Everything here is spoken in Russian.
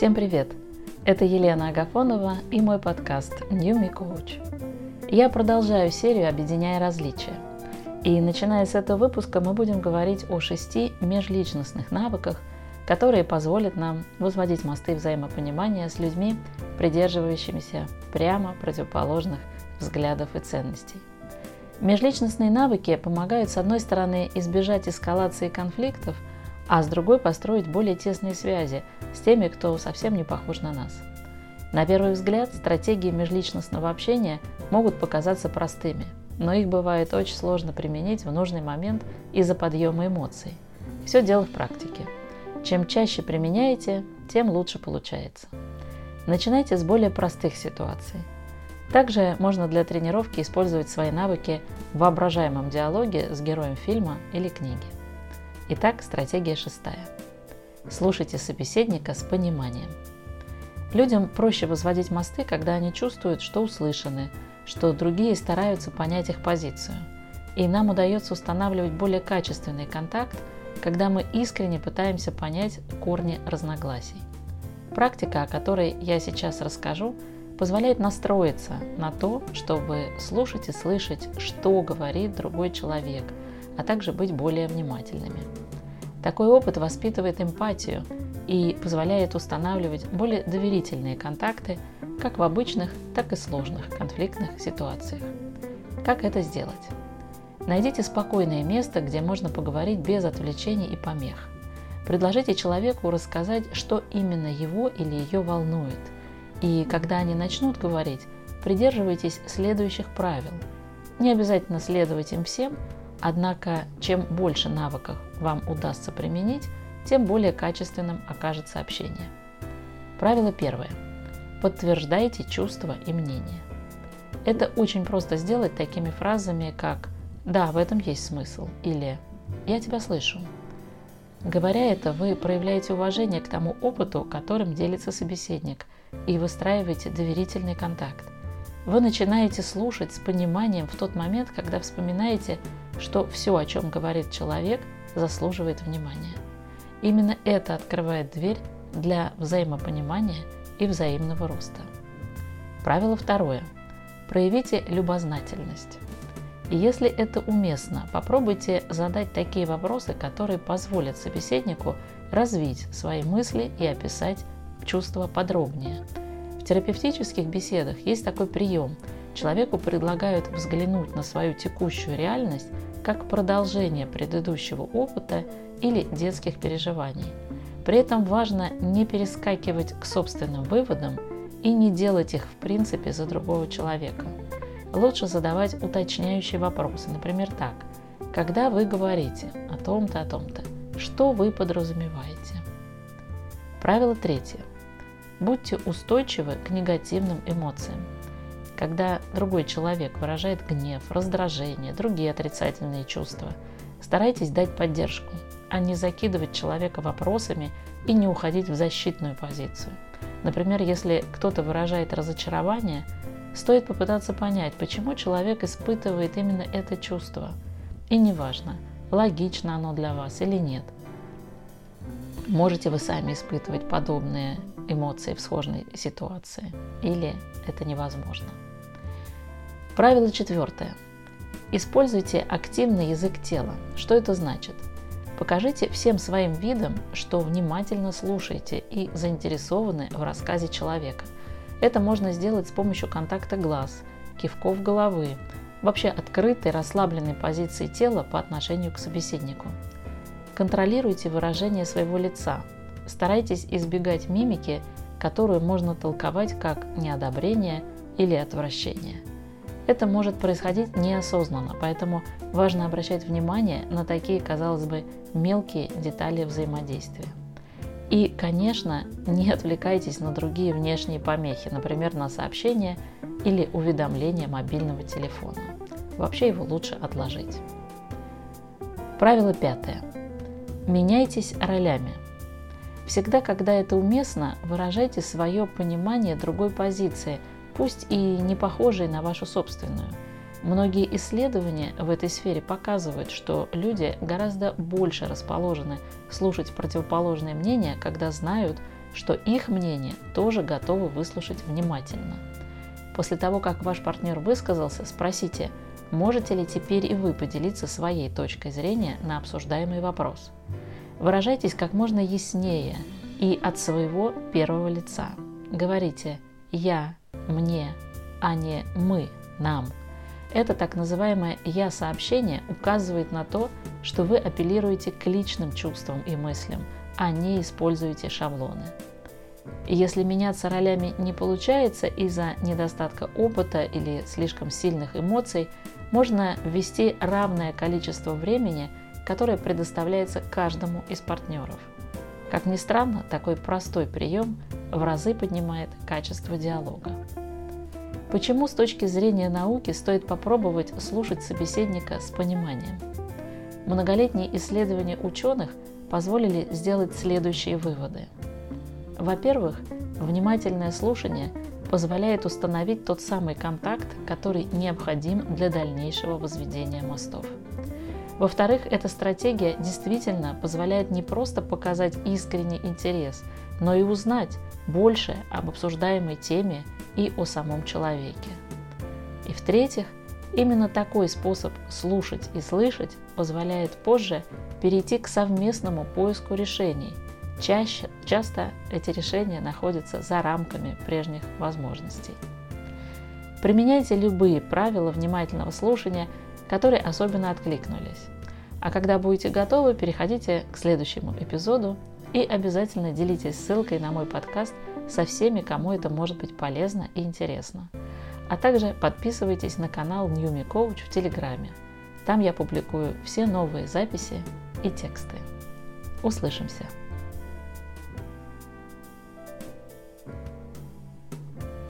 Всем привет! Это Елена Агафонова и мой подкаст New Me Coach. Я продолжаю серию «Объединяя различия». И начиная с этого выпуска мы будем говорить о шести межличностных навыках, которые позволят нам возводить мосты взаимопонимания с людьми, придерживающимися прямо противоположных взглядов и ценностей. Межличностные навыки помогают, с одной стороны, избежать эскалации конфликтов, а с другой построить более тесные связи с теми, кто совсем не похож на нас. На первый взгляд, стратегии межличностного общения могут показаться простыми, но их бывает очень сложно применить в нужный момент из-за подъема эмоций. Все дело в практике. Чем чаще применяете, тем лучше получается. Начинайте с более простых ситуаций. Также можно для тренировки использовать свои навыки в воображаемом диалоге с героем фильма или книги. Итак, стратегия шестая. Слушайте собеседника с пониманием. Людям проще возводить мосты, когда они чувствуют, что услышаны, что другие стараются понять их позицию. И нам удается устанавливать более качественный контакт, когда мы искренне пытаемся понять корни разногласий. Практика, о которой я сейчас расскажу, позволяет настроиться на то, чтобы слушать и слышать, что говорит другой человек, а также быть более внимательными. Такой опыт воспитывает эмпатию и позволяет устанавливать более доверительные контакты как в обычных, так и сложных конфликтных ситуациях. Как это сделать? Найдите спокойное место, где можно поговорить без отвлечений и помех. Предложите человеку рассказать, что именно его или ее волнует. И когда они начнут говорить, придерживайтесь следующих правил. Не обязательно следовать им всем, Однако, чем больше навыков вам удастся применить, тем более качественным окажется общение. Правило первое. Подтверждайте чувства и мнения. Это очень просто сделать такими фразами, как «да, в этом есть смысл» или «я тебя слышу». Говоря это, вы проявляете уважение к тому опыту, которым делится собеседник, и выстраиваете доверительный контакт. Вы начинаете слушать с пониманием в тот момент, когда вспоминаете, что все, о чем говорит человек, заслуживает внимания. Именно это открывает дверь для взаимопонимания и взаимного роста. Правило второе. Проявите любознательность. И если это уместно, попробуйте задать такие вопросы, которые позволят собеседнику развить свои мысли и описать чувства подробнее. В терапевтических беседах есть такой прием. Человеку предлагают взглянуть на свою текущую реальность как продолжение предыдущего опыта или детских переживаний. При этом важно не перескакивать к собственным выводам и не делать их в принципе за другого человека. Лучше задавать уточняющие вопросы, например, так. Когда вы говорите о том-то, о том-то, что вы подразумеваете? Правило третье. Будьте устойчивы к негативным эмоциям. Когда другой человек выражает гнев, раздражение, другие отрицательные чувства, старайтесь дать поддержку, а не закидывать человека вопросами и не уходить в защитную позицию. Например, если кто-то выражает разочарование, стоит попытаться понять, почему человек испытывает именно это чувство. И неважно, логично оно для вас или нет. Можете вы сами испытывать подобные эмоции в сложной ситуации, или это невозможно. Правило четвертое. Используйте активный язык тела. Что это значит? Покажите всем своим видом, что внимательно слушаете и заинтересованы в рассказе человека. Это можно сделать с помощью контакта глаз, кивков головы, вообще открытой, расслабленной позиции тела по отношению к собеседнику. Контролируйте выражение своего лица. Старайтесь избегать мимики, которую можно толковать как неодобрение или отвращение. Это может происходить неосознанно, поэтому важно обращать внимание на такие, казалось бы, мелкие детали взаимодействия. И, конечно, не отвлекайтесь на другие внешние помехи, например, на сообщения или уведомления мобильного телефона. Вообще его лучше отложить. Правило пятое. Меняйтесь ролями. Всегда, когда это уместно, выражайте свое понимание другой позиции – пусть и не похожие на вашу собственную. Многие исследования в этой сфере показывают, что люди гораздо больше расположены слушать противоположные мнения, когда знают, что их мнение тоже готовы выслушать внимательно. После того, как ваш партнер высказался, спросите, можете ли теперь и вы поделиться своей точкой зрения на обсуждаемый вопрос. Выражайтесь как можно яснее и от своего первого лица. Говорите «я», «мне», а не «мы», «нам». Это так называемое «я-сообщение» указывает на то, что вы апеллируете к личным чувствам и мыслям, а не используете шаблоны. Если меняться ролями не получается из-за недостатка опыта или слишком сильных эмоций, можно ввести равное количество времени, которое предоставляется каждому из партнеров. Как ни странно, такой простой прием в разы поднимает качество диалога. Почему с точки зрения науки стоит попробовать слушать собеседника с пониманием? Многолетние исследования ученых позволили сделать следующие выводы. Во-первых, внимательное слушание позволяет установить тот самый контакт, который необходим для дальнейшего возведения мостов. Во-вторых, эта стратегия действительно позволяет не просто показать искренний интерес, но и узнать больше об обсуждаемой теме и о самом человеке. И в-третьих, именно такой способ слушать и слышать позволяет позже перейти к совместному поиску решений. Чаще, часто эти решения находятся за рамками прежних возможностей. Применяйте любые правила внимательного слушания, которые особенно откликнулись. А когда будете готовы, переходите к следующему эпизоду и обязательно делитесь ссылкой на мой подкаст со всеми, кому это может быть полезно и интересно. А также подписывайтесь на канал New Me Coach в Телеграме. Там я публикую все новые записи и тексты. Услышимся!